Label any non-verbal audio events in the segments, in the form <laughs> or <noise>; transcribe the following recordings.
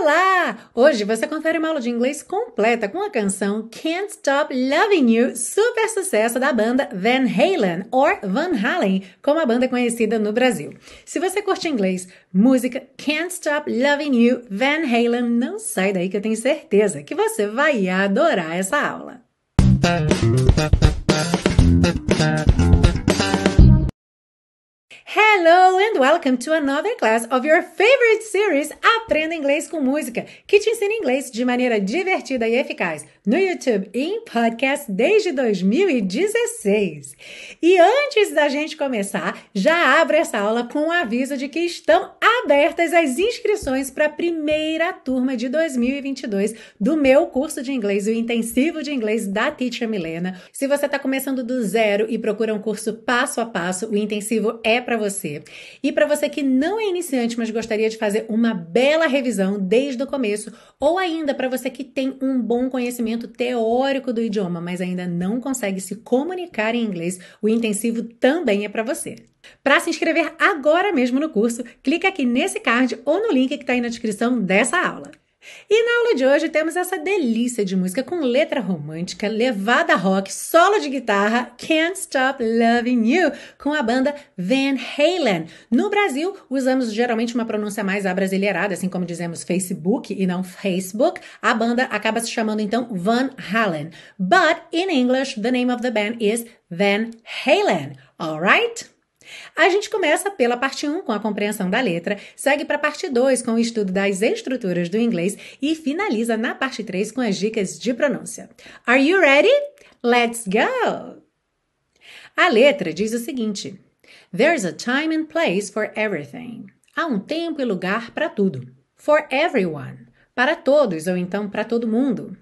Olá! Hoje você confere uma aula de inglês completa com a canção Can't Stop Loving You, super sucesso da banda Van Halen, ou Van Halen, como a banda é conhecida no Brasil. Se você curte inglês, música Can't Stop Loving You, Van Halen, não sai daí que eu tenho certeza que você vai adorar essa aula. Hello and welcome to another class of your favorite series Aprenda Inglês com Música, que te ensina inglês de maneira divertida e eficaz no YouTube e em podcast desde 2016. E antes da gente começar, já abro essa aula com o aviso de que estão abertas as inscrições para a primeira turma de 2022 do meu curso de inglês, o intensivo de inglês da Teacher Milena. Se você está começando do zero e procura um curso passo a passo, o intensivo é para você. E para você que não é iniciante, mas gostaria de fazer uma bela revisão desde o começo, ou ainda para você que tem um bom conhecimento teórico do idioma, mas ainda não consegue se comunicar em inglês, o intensivo também é para você. Para se inscrever agora mesmo no curso, clica aqui nesse card ou no link que está aí na descrição dessa aula. E na aula de hoje temos essa delícia de música com letra romântica, levada rock, solo de guitarra, Can't Stop Loving You, com a banda Van Halen. No Brasil, usamos geralmente uma pronúncia mais abrasileirada, assim como dizemos Facebook e não Facebook. A banda acaba se chamando então Van Halen. But in English, the name of the band is Van Halen. Alright? A gente começa pela parte 1 com a compreensão da letra, segue para a parte 2 com o estudo das estruturas do inglês e finaliza na parte 3 com as dicas de pronúncia. Are you ready? Let's go! A letra diz o seguinte: There's a time and place for everything. Há um tempo e lugar para tudo. For everyone. Para todos ou então para todo mundo.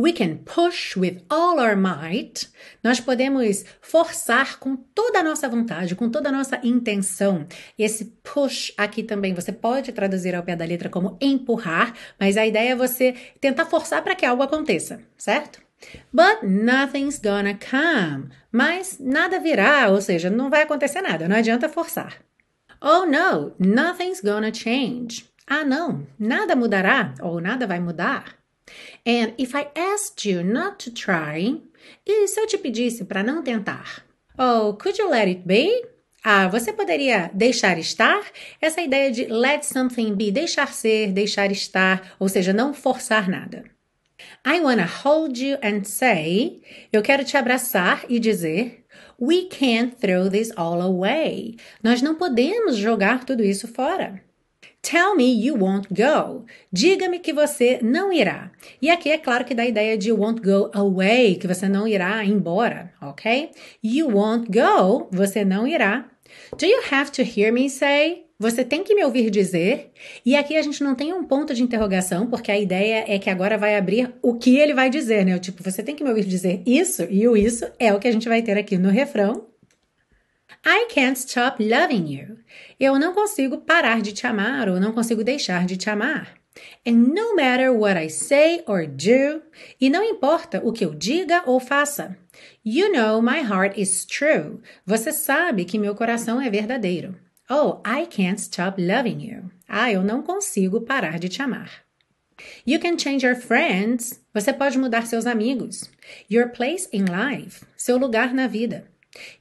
We can push with all our might. Nós podemos forçar com toda a nossa vontade, com toda a nossa intenção. Esse push aqui também você pode traduzir ao pé da letra como empurrar, mas a ideia é você tentar forçar para que algo aconteça, certo? But nothing's gonna come. Mas nada virá, ou seja, não vai acontecer nada, não adianta forçar. Oh no, nothing's gonna change. Ah não, nada mudará ou nada vai mudar. And if I asked you not to try, e se eu te pedisse para não tentar? Oh, could you let it be? Ah, você poderia deixar estar? Essa ideia de let something be, deixar ser, deixar estar, ou seja, não forçar nada. I wanna hold you and say, eu quero te abraçar e dizer, we can't throw this all away. Nós não podemos jogar tudo isso fora. Tell me you won't go. Diga-me que você não irá. E aqui é claro que dá a ideia de won't go away, que você não irá embora, ok? You won't go, você não irá. Do you have to hear me say? Você tem que me ouvir dizer. E aqui a gente não tem um ponto de interrogação, porque a ideia é que agora vai abrir o que ele vai dizer, né? Tipo, você tem que me ouvir dizer isso, e o isso é o que a gente vai ter aqui no refrão. I can't stop loving you. Eu não consigo parar de te amar ou não consigo deixar de te amar. And no matter what I say or do, e não importa o que eu diga ou faça. You know my heart is true. Você sabe que meu coração é verdadeiro. Oh, I can't stop loving you. Ah, eu não consigo parar de te amar. You can change your friends. Você pode mudar seus amigos. Your place in life. Seu lugar na vida.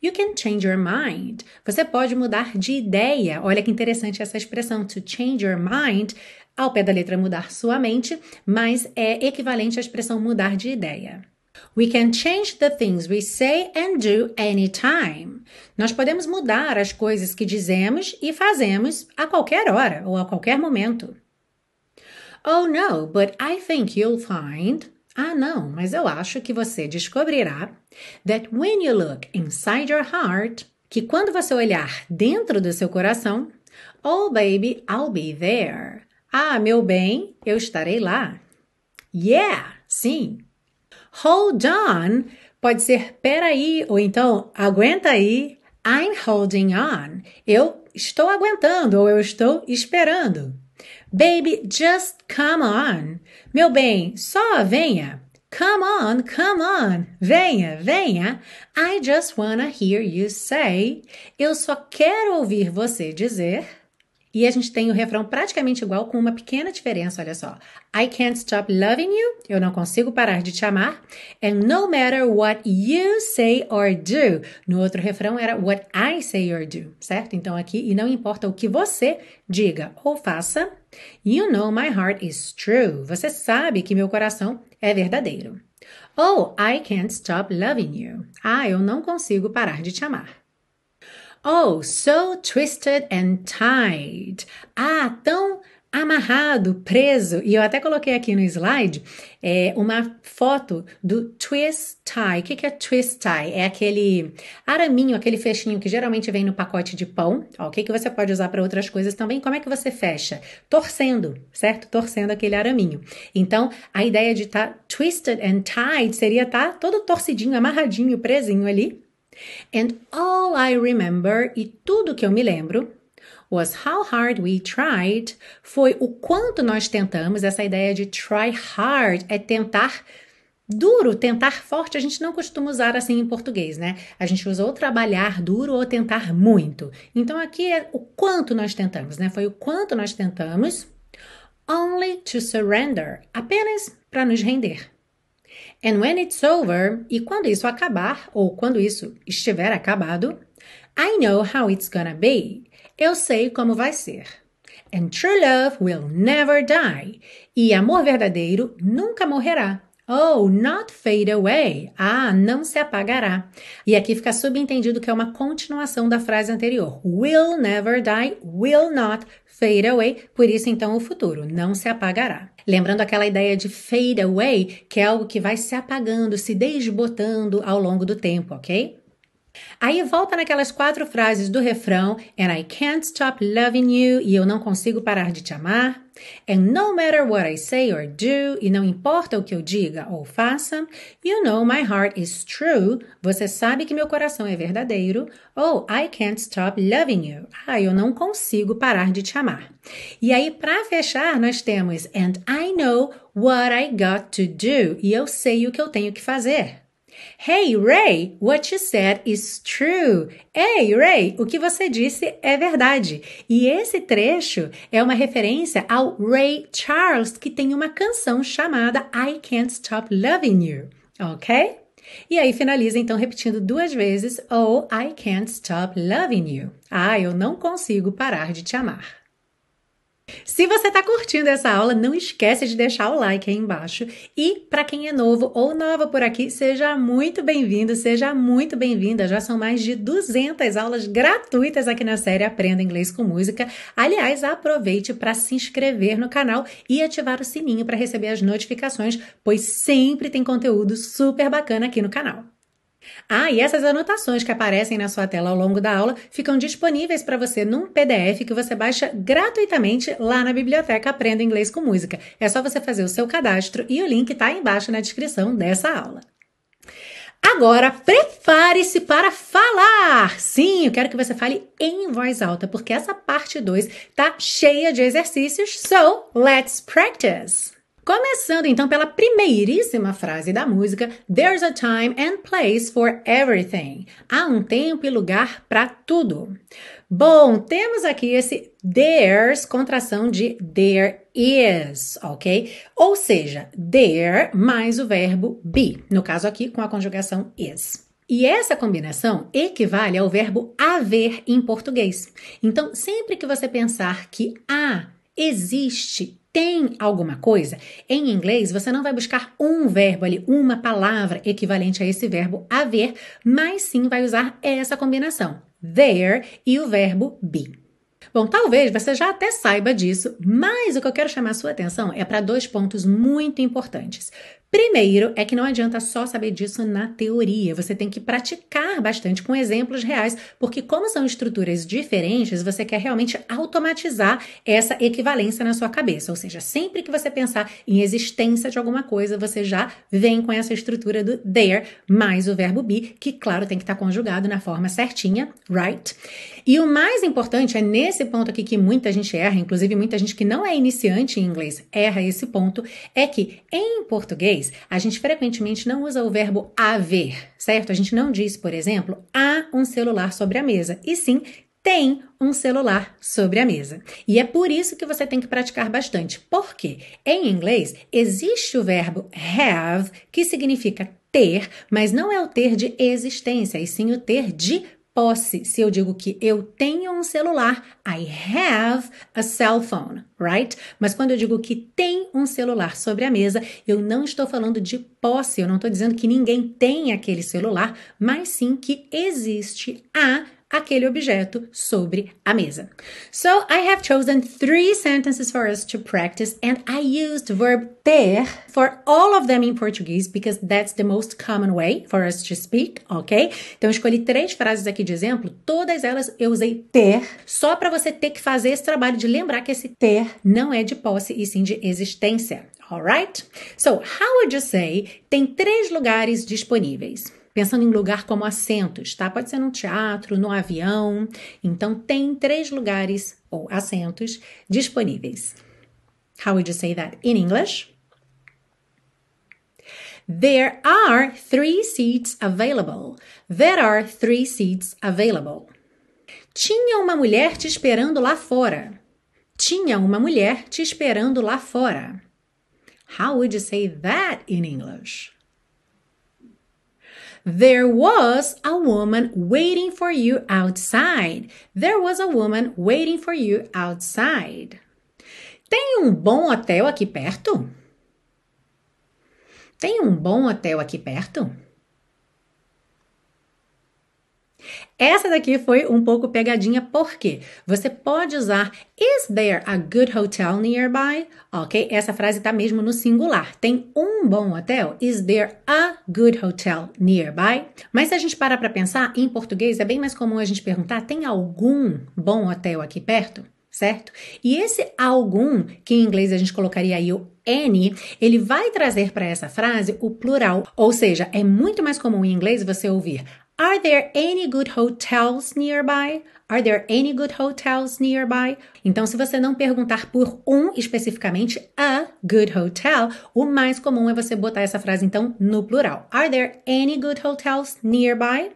You can change your mind. Você pode mudar de ideia. Olha que interessante essa expressão, to change your mind. Ao pé da letra mudar sua mente, mas é equivalente à expressão mudar de ideia. We can change the things we say and do anytime. Nós podemos mudar as coisas que dizemos e fazemos a qualquer hora ou a qualquer momento. Oh no, but I think you'll find. Ah, não, mas eu acho que você descobrirá that when you look inside your heart, que quando você olhar dentro do seu coração, oh baby, I'll be there. Ah, meu bem, eu estarei lá. Yeah, sim. Hold on pode ser peraí ou então aguenta aí. I'm holding on. Eu estou aguentando ou eu estou esperando. Baby, just come on. Meu bem, só venha. Come on, come on. Venha, venha. I just wanna hear you say. Eu só quero ouvir você dizer. E a gente tem o refrão praticamente igual, com uma pequena diferença, olha só. I can't stop loving you, eu não consigo parar de te amar. And no matter what you say or do. No outro refrão era what I say or do, certo? Então aqui, e não importa o que você diga ou faça, you know my heart is true. Você sabe que meu coração é verdadeiro. Oh, I can't stop loving you. Ah, eu não consigo parar de te amar. Oh, so twisted and tied. Ah, tão amarrado, preso. E eu até coloquei aqui no slide é, uma foto do twist tie. O que, que é twist tie? É aquele araminho, aquele fechinho que geralmente vem no pacote de pão, ok? Que você pode usar para outras coisas também. Como é que você fecha? Torcendo, certo? Torcendo aquele araminho. Então, a ideia de estar tá twisted and tied seria estar tá todo torcidinho, amarradinho, presinho ali And all I remember, e tudo que eu me lembro, was how hard we tried, foi o quanto nós tentamos. Essa ideia de try hard é tentar duro, tentar forte, a gente não costuma usar assim em português, né? A gente usa ou trabalhar duro ou tentar muito. Então aqui é o quanto nós tentamos, né? Foi o quanto nós tentamos. Only to surrender, apenas para nos render. And when it's over, e quando isso acabar, ou quando isso estiver acabado, I know how it's gonna be. Eu sei como vai ser. And true love will never die. E amor verdadeiro nunca morrerá. Oh, not fade away. Ah, não se apagará. E aqui fica subentendido que é uma continuação da frase anterior. Will never die, will not fade away. Por isso, então, o futuro não se apagará. Lembrando aquela ideia de fade away, que é algo que vai se apagando, se desbotando ao longo do tempo, ok? Aí volta naquelas quatro frases do refrão: And I can't stop loving you, e eu não consigo parar de te amar. And no matter what I say or do, e não importa o que eu diga ou faça, you know my heart is true, você sabe que meu coração é verdadeiro. Oh, I can't stop loving you. Ah, eu não consigo parar de te amar. E aí, para fechar, nós temos And I know what I got to do, e eu sei o que eu tenho que fazer. Hey Ray, what you said is true. Hey Ray, o que você disse é verdade. E esse trecho é uma referência ao Ray Charles, que tem uma canção chamada I Can't Stop Loving You, ok? E aí finaliza então repetindo duas vezes Oh, I can't stop loving you. Ah, eu não consigo parar de te amar. Se você está curtindo essa aula, não esquece de deixar o like aí embaixo. E para quem é novo ou nova por aqui, seja muito bem-vindo, seja muito bem-vinda. Já são mais de 200 aulas gratuitas aqui na série Aprenda Inglês com Música. Aliás, aproveite para se inscrever no canal e ativar o sininho para receber as notificações, pois sempre tem conteúdo super bacana aqui no canal. Ah, e essas anotações que aparecem na sua tela ao longo da aula ficam disponíveis para você num PDF que você baixa gratuitamente lá na biblioteca Aprenda Inglês com Música. É só você fazer o seu cadastro e o link está embaixo na descrição dessa aula. Agora, prepare-se para falar! Sim, eu quero que você fale em voz alta, porque essa parte 2 tá cheia de exercícios. So, let's practice! Começando então pela primeiríssima frase da música, There's a time and place for everything. Há um tempo e lugar para tudo. Bom, temos aqui esse there's, contração de there is, ok? Ou seja, there mais o verbo be, no caso aqui com a conjugação is. E essa combinação equivale ao verbo haver em português. Então, sempre que você pensar que há, existe, tem alguma coisa, em inglês você não vai buscar um verbo ali, uma palavra equivalente a esse verbo haver, mas sim vai usar essa combinação, there e o verbo be. Bom, talvez você já até saiba disso, mas o que eu quero chamar sua atenção é para dois pontos muito importantes. Primeiro é que não adianta só saber disso na teoria, você tem que praticar bastante com exemplos reais, porque como são estruturas diferentes, você quer realmente automatizar essa equivalência na sua cabeça, ou seja, sempre que você pensar em existência de alguma coisa, você já vem com essa estrutura do there mais o verbo be, que claro tem que estar conjugado na forma certinha, right? E o mais importante é nesse ponto aqui que muita gente erra, inclusive muita gente que não é iniciante em inglês erra esse ponto, é que em português, a gente frequentemente não usa o verbo haver, certo? A gente não diz, por exemplo, há um celular sobre a mesa, e sim tem um celular sobre a mesa. E é por isso que você tem que praticar bastante. Porque em inglês existe o verbo have, que significa ter, mas não é o ter de existência, e sim o ter de posse. Se eu digo que eu tenho um celular, I have a cell phone, right? Mas quando eu digo que tem um celular sobre a mesa, eu não estou falando de posse, eu não estou dizendo que ninguém tem aquele celular, mas sim que existe a aquele objeto sobre a mesa. So I have chosen three sentences for us to practice and I used verb ter for all of them in Portuguese because that's the most common way for us to speak, ok? Então escolhi três frases aqui de exemplo, todas elas eu usei ter, só para você ter que fazer esse trabalho de lembrar que esse ter não é de posse e sim de existência. Alright? So, how would you say tem três lugares disponíveis? Pensando em lugar como assentos, tá? Pode ser num teatro, no avião. Então, tem três lugares ou assentos disponíveis. How would you say that in English? There are three seats available. There are three seats available. Tinha uma mulher te esperando lá fora. Tinha uma mulher te esperando lá fora. How would you say that in English? There was a woman waiting for you outside. There was a woman waiting for you outside. Tem um bom hotel aqui perto? Tem um bom hotel aqui perto? Essa daqui foi um pouco pegadinha, porque você pode usar Is there a good hotel nearby? Ok? Essa frase está mesmo no singular. Tem um bom hotel? Is there a good hotel nearby? Mas se a gente parar para pensar, em português é bem mais comum a gente perguntar: tem algum bom hotel aqui perto? certo? E esse algum, que em inglês a gente colocaria aí o any, ele vai trazer para essa frase o plural, ou seja, é muito mais comum em inglês você ouvir Are there any good hotels nearby? Are there any good hotels nearby? Então, se você não perguntar por um especificamente, a good hotel, o mais comum é você botar essa frase então no plural. Are there any good hotels nearby?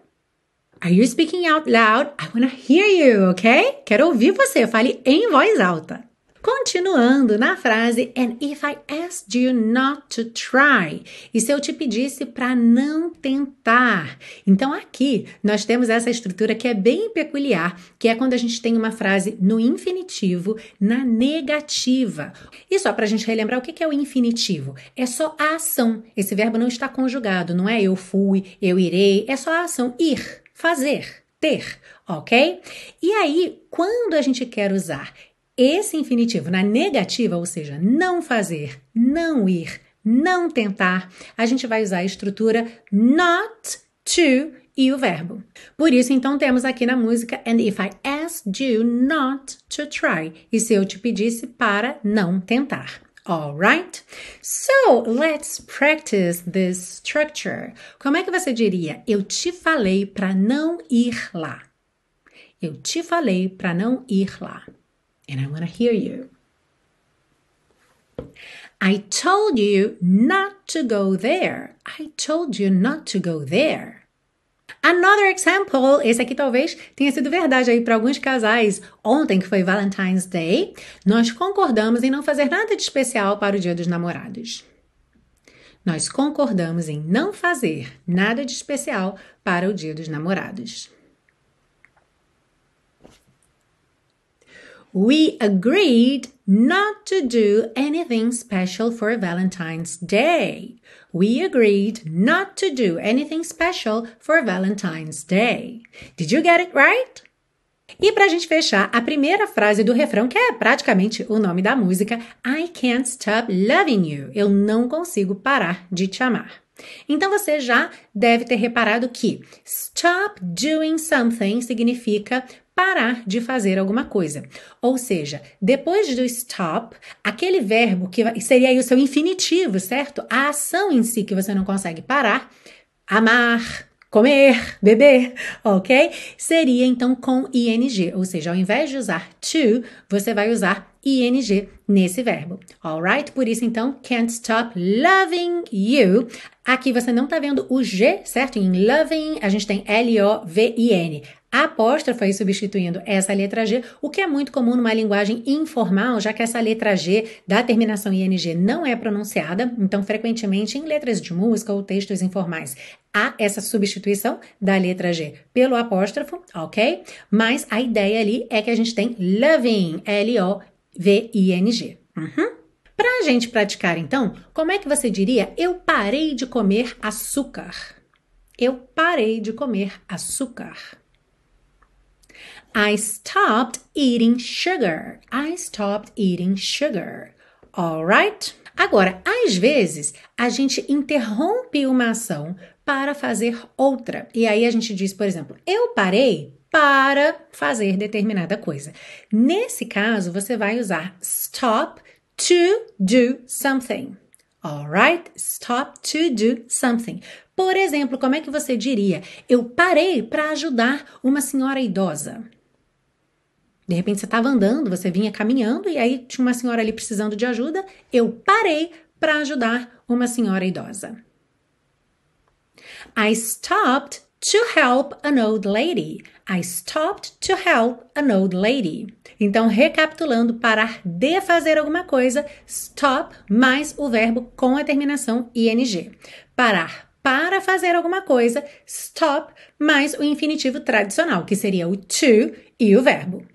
Are you speaking out loud? I want to hear you, ok? Quero ouvir você. Fale em voz alta. Continuando na frase, and if I asked you not to try, e se eu te pedisse para não tentar. Então aqui nós temos essa estrutura que é bem peculiar, que é quando a gente tem uma frase no infinitivo na negativa. E só para a gente relembrar o que é o infinitivo, é só a ação. Esse verbo não está conjugado, não é eu fui, eu irei, é só a ação ir, fazer, ter, ok? E aí, quando a gente quer usar esse infinitivo na negativa, ou seja, não fazer, não ir, não tentar, a gente vai usar a estrutura not to e o verbo. Por isso, então, temos aqui na música And if I asked you not to try. E se eu te pedisse para não tentar. Alright? So, let's practice this structure. Como é que você diria? Eu te falei para não ir lá. Eu te falei para não ir lá and I want to hear you. I told you not to go there. I told you not to go there. Another example, esse aqui talvez tenha sido verdade aí para alguns casais. Ontem, que foi Valentine's Day, nós concordamos em não fazer nada de especial para o Dia dos Namorados. Nós concordamos em não fazer nada de especial para o Dia dos Namorados. We agreed not to do anything special for Valentine's Day. We agreed not to do anything special for Valentine's Day. Did you get it right? E para a gente fechar, a primeira frase do refrão, que é praticamente o nome da música, I can't stop loving you. Eu não consigo parar de te amar. Então você já deve ter reparado que stop doing something significa parar de fazer alguma coisa. Ou seja, depois do stop, aquele verbo que seria aí o seu infinitivo, certo? A ação em si que você não consegue parar, amar, comer, beber, ok? Seria então com ing, ou seja, ao invés de usar to, você vai usar ing nesse verbo, alright? Por isso então, can't stop loving you. Aqui você não tá vendo o G, certo? Em loving, a gente tem L-O-V-I-N. Apóstrofo aí substituindo essa letra G, o que é muito comum numa linguagem informal, já que essa letra G da terminação ING não é pronunciada, então frequentemente em letras de música ou textos informais há essa substituição da letra G pelo apóstrofo, ok? Mas a ideia ali é que a gente tem loving, L-O-V-I-N-G. Uhum. Para a gente praticar, então, como é que você diria eu parei de comer açúcar? Eu parei de comer açúcar. I stopped eating sugar. I stopped eating sugar. Alright? Agora, às vezes, a gente interrompe uma ação para fazer outra. E aí a gente diz, por exemplo, eu parei para fazer determinada coisa. Nesse caso, você vai usar stop to do something. Alright? Stop to do something. Por exemplo, como é que você diria? Eu parei para ajudar uma senhora idosa. De repente você estava andando, você vinha caminhando e aí tinha uma senhora ali precisando de ajuda. Eu parei para ajudar uma senhora idosa. I stopped to help an old lady. I stopped to help an old lady. Então, recapitulando, parar de fazer alguma coisa, stop mais o verbo com a terminação ing. Parar para fazer alguma coisa, stop mais o infinitivo tradicional, que seria o to e o verbo.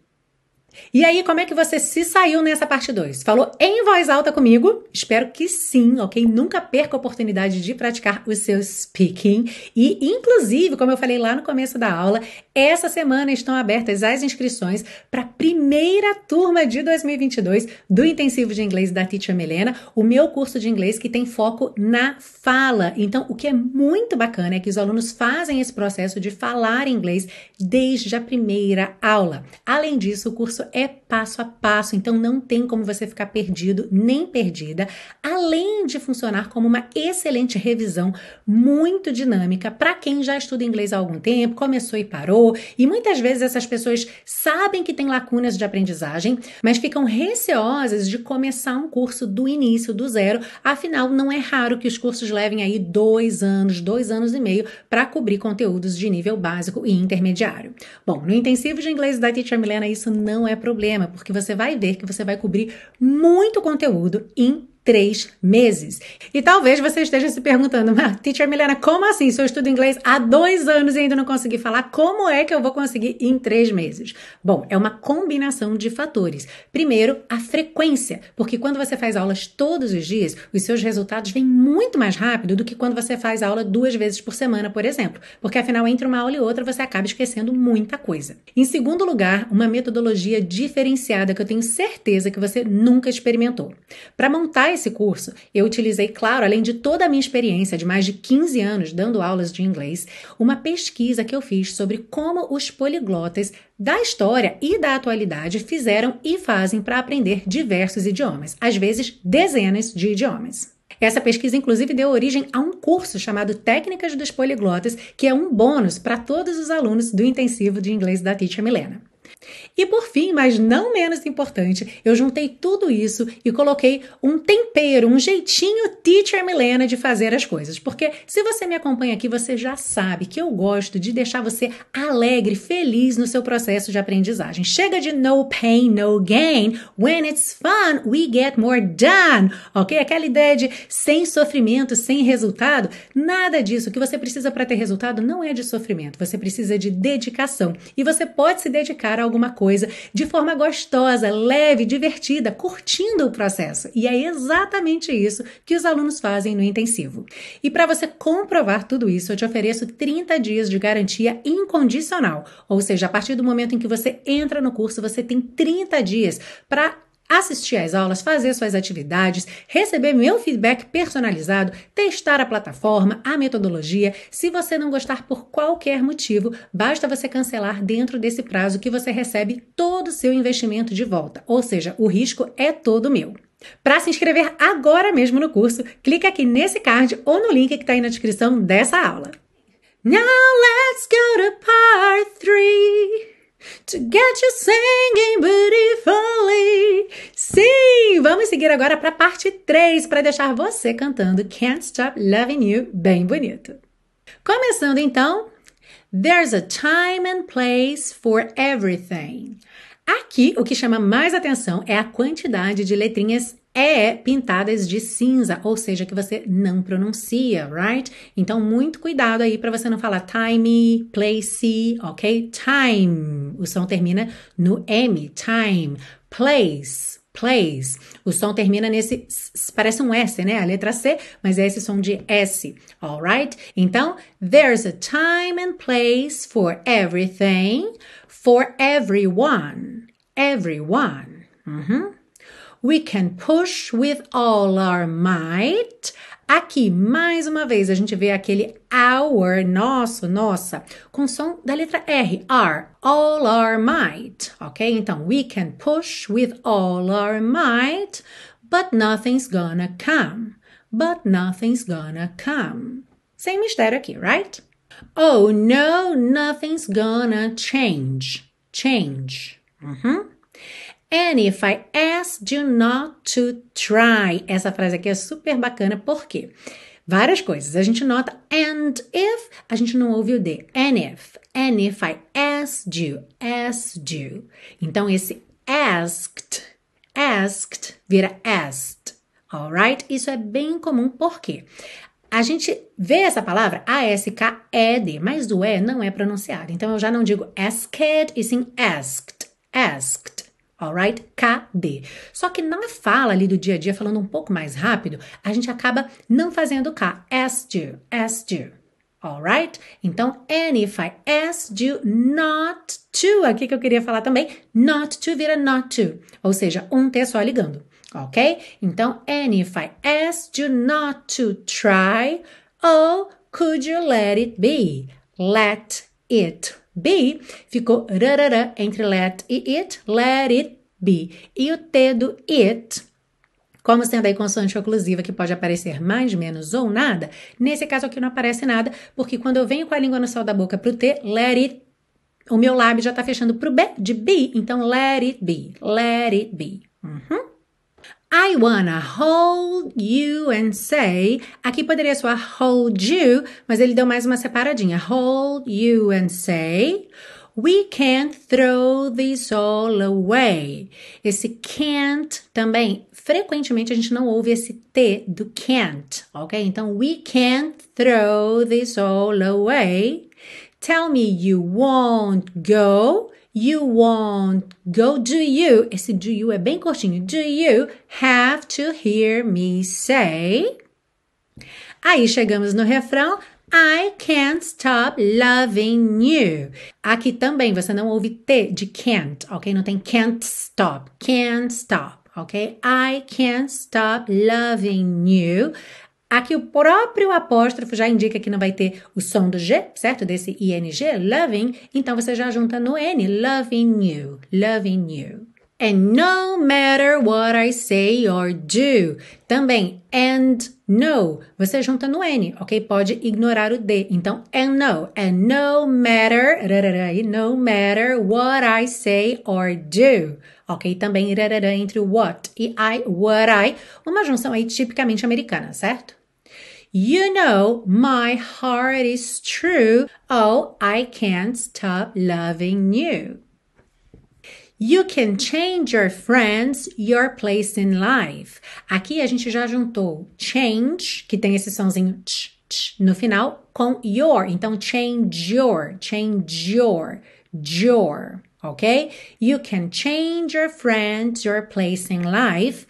E aí, como é que você se saiu nessa parte 2? Falou em voz alta comigo? Espero que sim, ok? Nunca perca a oportunidade de praticar o seu speaking. E, inclusive, como eu falei lá no começo da aula, essa semana estão abertas as inscrições para a primeira turma de 2022 do Intensivo de Inglês da Teacher Milena, o meu curso de inglês que tem foco na fala. Então, o que é muito bacana é que os alunos fazem esse processo de falar inglês desde a primeira aula. Além disso, o curso é passo a passo, então não tem como você ficar perdido nem perdida, além de funcionar como uma excelente revisão muito dinâmica para quem já estuda inglês há algum tempo, começou e parou, e muitas vezes essas pessoas sabem que tem lacunas de aprendizagem, mas ficam receosas de começar um curso do início, do zero, afinal não é raro que os cursos levem aí dois anos, dois anos e meio para cobrir conteúdos de nível básico e intermediário. Bom, no intensivo de inglês da Teacher Milena isso não é problema, porque você vai ver que você vai cobrir muito conteúdo em três meses. E talvez você esteja se perguntando, mas teacher Milena, como assim? Se eu estudo inglês há dois anos e ainda não consegui falar, como é que eu vou conseguir em três meses? Bom, é uma combinação de fatores. Primeiro, a frequência, porque quando você faz aulas todos os dias, os seus resultados vêm muito mais rápido do que quando você faz aula duas vezes por semana, por exemplo, porque afinal, entre uma aula e outra, você acaba esquecendo muita coisa. Em segundo lugar, uma metodologia diferenciada que eu tenho certeza que você nunca experimentou. Para montar esse curso, eu utilizei, claro, além de toda a minha experiência de mais de 15 anos dando aulas de inglês, uma pesquisa que eu fiz sobre como os poliglotas da história e da atualidade fizeram e fazem para aprender diversos idiomas, às vezes dezenas de idiomas. Essa pesquisa, inclusive, deu origem a um curso chamado Técnicas dos Poliglotas, que é um bônus para todos os alunos do intensivo de inglês da Teacher Milena. E por fim, mas não menos importante, eu juntei tudo isso e coloquei um tempero, um jeitinho teacher Milena de fazer as coisas. Porque se você me acompanha aqui, você já sabe que eu gosto de deixar você alegre, feliz no seu processo de aprendizagem. Chega de no pain, no gain. When it's fun, we get more done. Ok? Aquela ideia de sem sofrimento, sem resultado. Nada disso. O que você precisa para ter resultado não é de sofrimento. Você precisa de dedicação. E você pode se dedicar a alguma coisa de forma gostosa, leve, divertida, curtindo o processo. E é exatamente isso que os alunos fazem no intensivo. E para você comprovar tudo isso, eu te ofereço 30 dias de garantia incondicional. Ou seja, a partir do momento em que você entra no curso, você tem 30 dias para assistir às aulas, fazer suas atividades, receber meu feedback personalizado, testar a plataforma, a metodologia. Se você não gostar por qualquer motivo, basta você cancelar dentro desse prazo que você recebe todo o seu investimento de volta. Ou seja, o risco é todo meu. Para se inscrever agora mesmo no curso, clica aqui nesse card ou no link que está aí na descrição dessa aula. Now let's go to part 3 to get you singing beautifully. Sim, vamos seguir agora para a parte 3 para deixar você cantando Can't Stop Loving You bem bonito. Começando então, There's a time and place for everything. Aqui, o que chama mais atenção é a quantidade de letrinhas E pintadas de cinza, ou seja, que você não pronuncia, right? Então, muito cuidado aí para você não falar time, place, ok? Time. O som termina no M, time. Place, place. O som termina nesse, parece um S, né? A letra C, mas é esse som de S, alright? Então, there's a time and place for everything, for everyone. Everyone. Uhum. We can push with all our might. Aqui, mais uma vez, a gente vê aquele our, nosso, nossa, com som da letra R, R, all our might, ok? Então, we can push with all our might, but nothing's gonna come. But nothing's gonna come. Sem mistério aqui, right? Oh no, nothing's gonna change. Change. Uhum. And if I asked you not to try, essa frase aqui é super bacana, por quê? Várias coisas. A gente nota and if, a gente não ouve o D. And if. And if I asked you, asked you. Então, esse asked, asked, vira asked. Alright? Isso é bem comum, por quê? A gente vê essa palavra A-S-K-E-D, mas o E não é pronunciado. Então, eu já não digo asked, e sim asked, asked alright? KD. Só que na fala ali do dia a dia, falando um pouco mais rápido, a gente acaba não fazendo K. Asked you, asked you. Alright? Então, and if I asked you not to, aqui que eu queria falar também, not to vira not to, ou seja, um T só ligando, ok? Então, and if I asked you not to try, oh, could you let it be? Let it be ficou rarará entre let e it, let it be. E o T do it, como sendo aí consoante oclusiva que pode aparecer mais, menos ou nada, nesse caso aqui não aparece nada, porque quando eu venho com a língua no céu da boca pro T, let it, o meu lábio já tá fechando pro B de be, então let it be, let it be. Uhum. I wanna hold you and say. Aqui poderia soar hold you, mas ele deu mais uma separadinha. Hold you and say. We can't throw this all away. Esse can't também, frequentemente a gente não ouve esse T do can't, ok? Então, we can't throw this all away. Tell me you won't go. You won't go, do you? Esse do you é bem curtinho. Do you have to hear me say? Aí chegamos no refrão. I can't stop loving you. Aqui também você não ouve T de can't, ok? Não tem can't stop. Can't stop, ok? I can't stop loving you. Aqui o próprio apóstrofo já indica que não vai ter o som do G, certo? Desse ing, loving. Então você já junta no N, loving you, loving you. And no matter what I say or do. Também, and no. Você junta no N, ok? Pode ignorar o D. Então, and no. And no matter, no matter what I say or do. Ok? Também, entre o what e I, what I. Uma junção aí tipicamente americana, certo? You know, my heart is true. Oh, I can't stop loving you. You can change your friends, your place in life. Aqui a gente já juntou change, que tem esse sonzinho ch, ch, no final, com your. Então, change your, change your, your ok? You can change your friends, your place in life.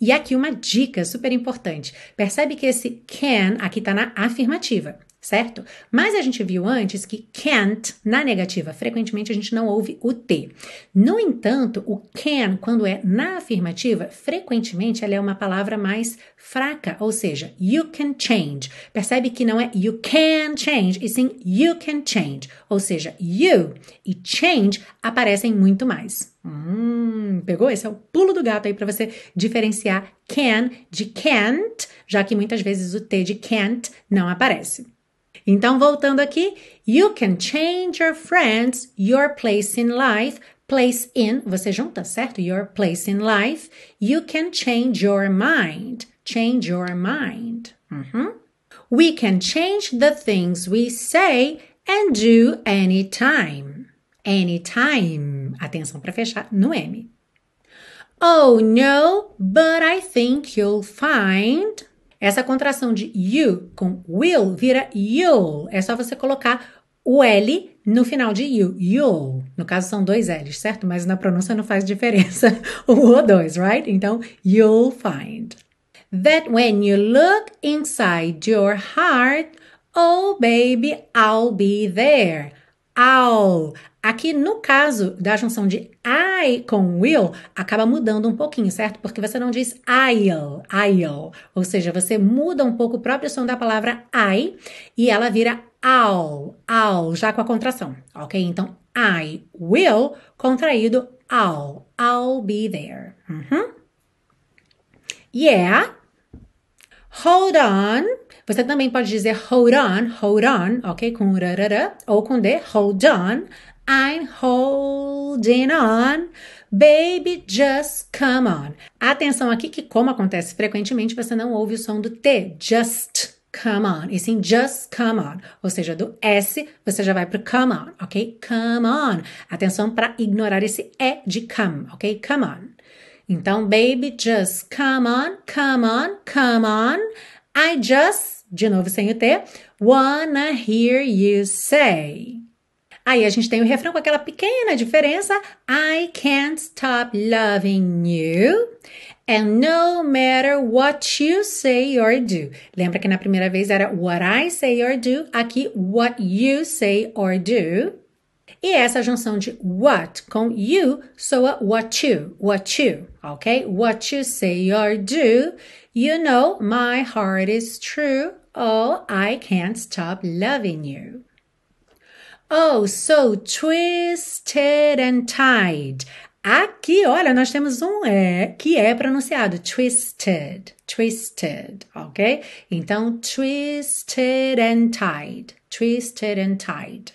E aqui uma dica super importante. Percebe que esse can aqui está na afirmativa certo? Mas a gente viu antes que can't, na negativa, frequentemente a gente não ouve o T. No entanto, o can, quando é na afirmativa, frequentemente ela é uma palavra mais fraca, ou seja, you can change. Percebe que não é you can change, e sim you can change. Ou seja, you e change aparecem muito mais. Hum, pegou? Esse é o pulo do gato aí para você diferenciar can de can't, já que muitas vezes o T de can't não aparece. Então, voltando aqui, you can change your friends, your place in life, place in, você junta, certo? Your place in life. You can change your mind, change your mind. Uhum. We can change the things we say and do anytime. Anytime. Atenção para fechar no M. Oh no, but I think you'll find. Essa contração de you com will vira you'll. É só você colocar o L no final de you, you'll. No caso são dois L's, certo? Mas na pronúncia não faz diferença o <laughs> ou dois, right? Então, you'll find. That when you look inside your heart, oh baby, I'll be there. I'll. Aqui no caso da junção de I com will, acaba mudando um pouquinho, certo? Porque você não diz I'll, I'll. Ou seja, você muda um pouco o próprio som da palavra I e ela vira I'll, I'll, já com a contração, ok? Então, I will, contraído, I'll, I'll be there. Uhum. Yeah. Hold on. Você também pode dizer hold on, hold on, ok? Com rarara, ou com D, hold on. I'm holding on. Baby, just come on. Atenção aqui que, como acontece frequentemente, você não ouve o som do T. Just come on. E sim, just come on. Ou seja, do S você já vai para come on, ok? Come on. Atenção para ignorar esse E de come, ok? Come on. Então, baby, just come on, come on, come on. I just, de novo sem o T, wanna hear you say. Aí a gente tem o refrão com aquela pequena diferença. I can't stop loving you. And no matter what you say or do. Lembra que na primeira vez era what I say or do, aqui what you say or do. E essa junção de what com you soa what you, what you, ok? What you say or do. You know my heart is true. Oh, I can't stop loving you. Oh, so twisted and tied. Aqui, olha, nós temos um é que é pronunciado twisted, twisted, ok? Então, twisted and tied, twisted and tied.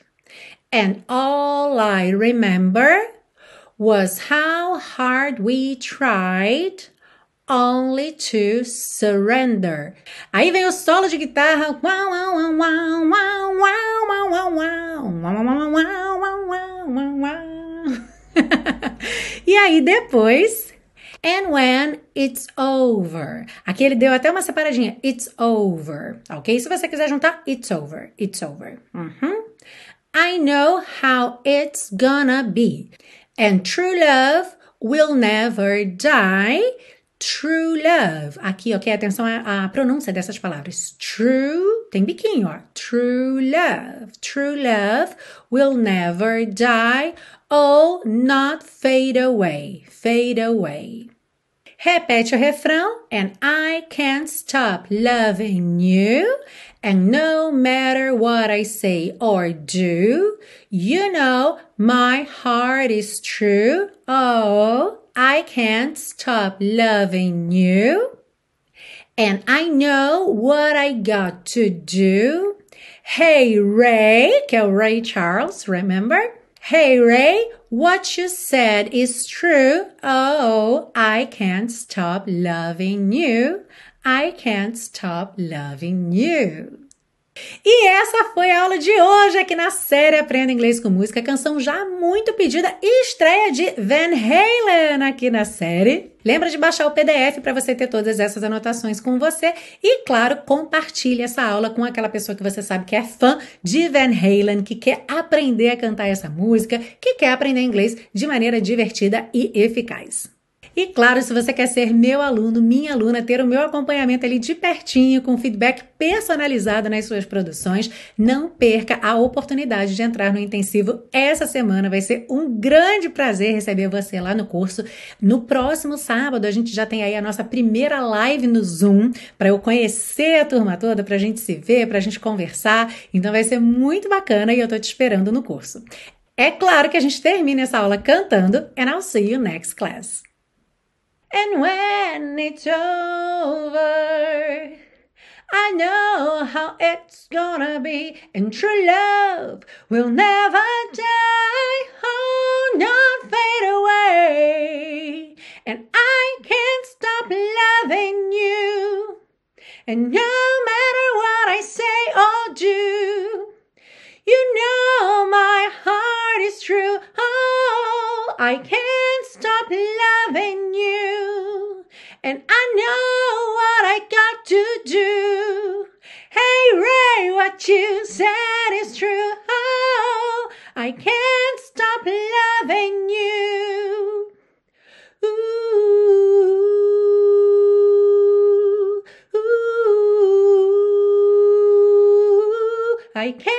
And all I remember was how hard we tried Only to Surrender. Aí vem o solo de guitarra. e aí depois. And when it's over. Aqui ele deu até uma separadinha. It's over. Ok? Se você quiser juntar, it's over. It's over. Uhum. I know how it's gonna be. And true love will never die. True love. Aqui, ok? Atenção à, à, pronúncia dessas palavras. True, tem biquinho, ó. True love. True love will never die or not fade away. Fade away. Repete o refrão. And I can't stop loving you. And no matter what I say or do, you know my heart is true. Oh, I can't stop loving you. And I know what I got to do. Hey Ray, Ray Charles, remember? Hey Ray, what you said is true. Oh, I can't stop loving you. I can't stop loving you. E essa foi a aula de hoje aqui na série Aprenda Inglês com Música, canção já muito pedida e estreia de Van Halen aqui na série. Lembra de baixar o PDF para você ter todas essas anotações com você e, claro, compartilhe essa aula com aquela pessoa que você sabe que é fã de Van Halen, que quer aprender a cantar essa música, que quer aprender inglês de maneira divertida e eficaz. E claro, se você quer ser meu aluno, minha aluna, ter o meu acompanhamento ali de pertinho, com feedback personalizado nas suas produções, não perca a oportunidade de entrar no intensivo essa semana. Vai ser um grande prazer receber você lá no curso. No próximo sábado, a gente já tem aí a nossa primeira live no Zoom para eu conhecer a turma toda, para a gente se ver, para a gente conversar. Então vai ser muito bacana e eu tô te esperando no curso. É claro que a gente termina essa aula cantando, and I'll see you next class. And when it's over, I know how it's gonna be, and true love will never die, oh, not fade away. And I can't stop loving you, and no matter what I say or do, You know my heart is true. Oh, I can't stop loving you. And I know what I got to do. Hey Ray, what you said is true. Oh, I can't stop loving you. Ooh, ooh, I can't.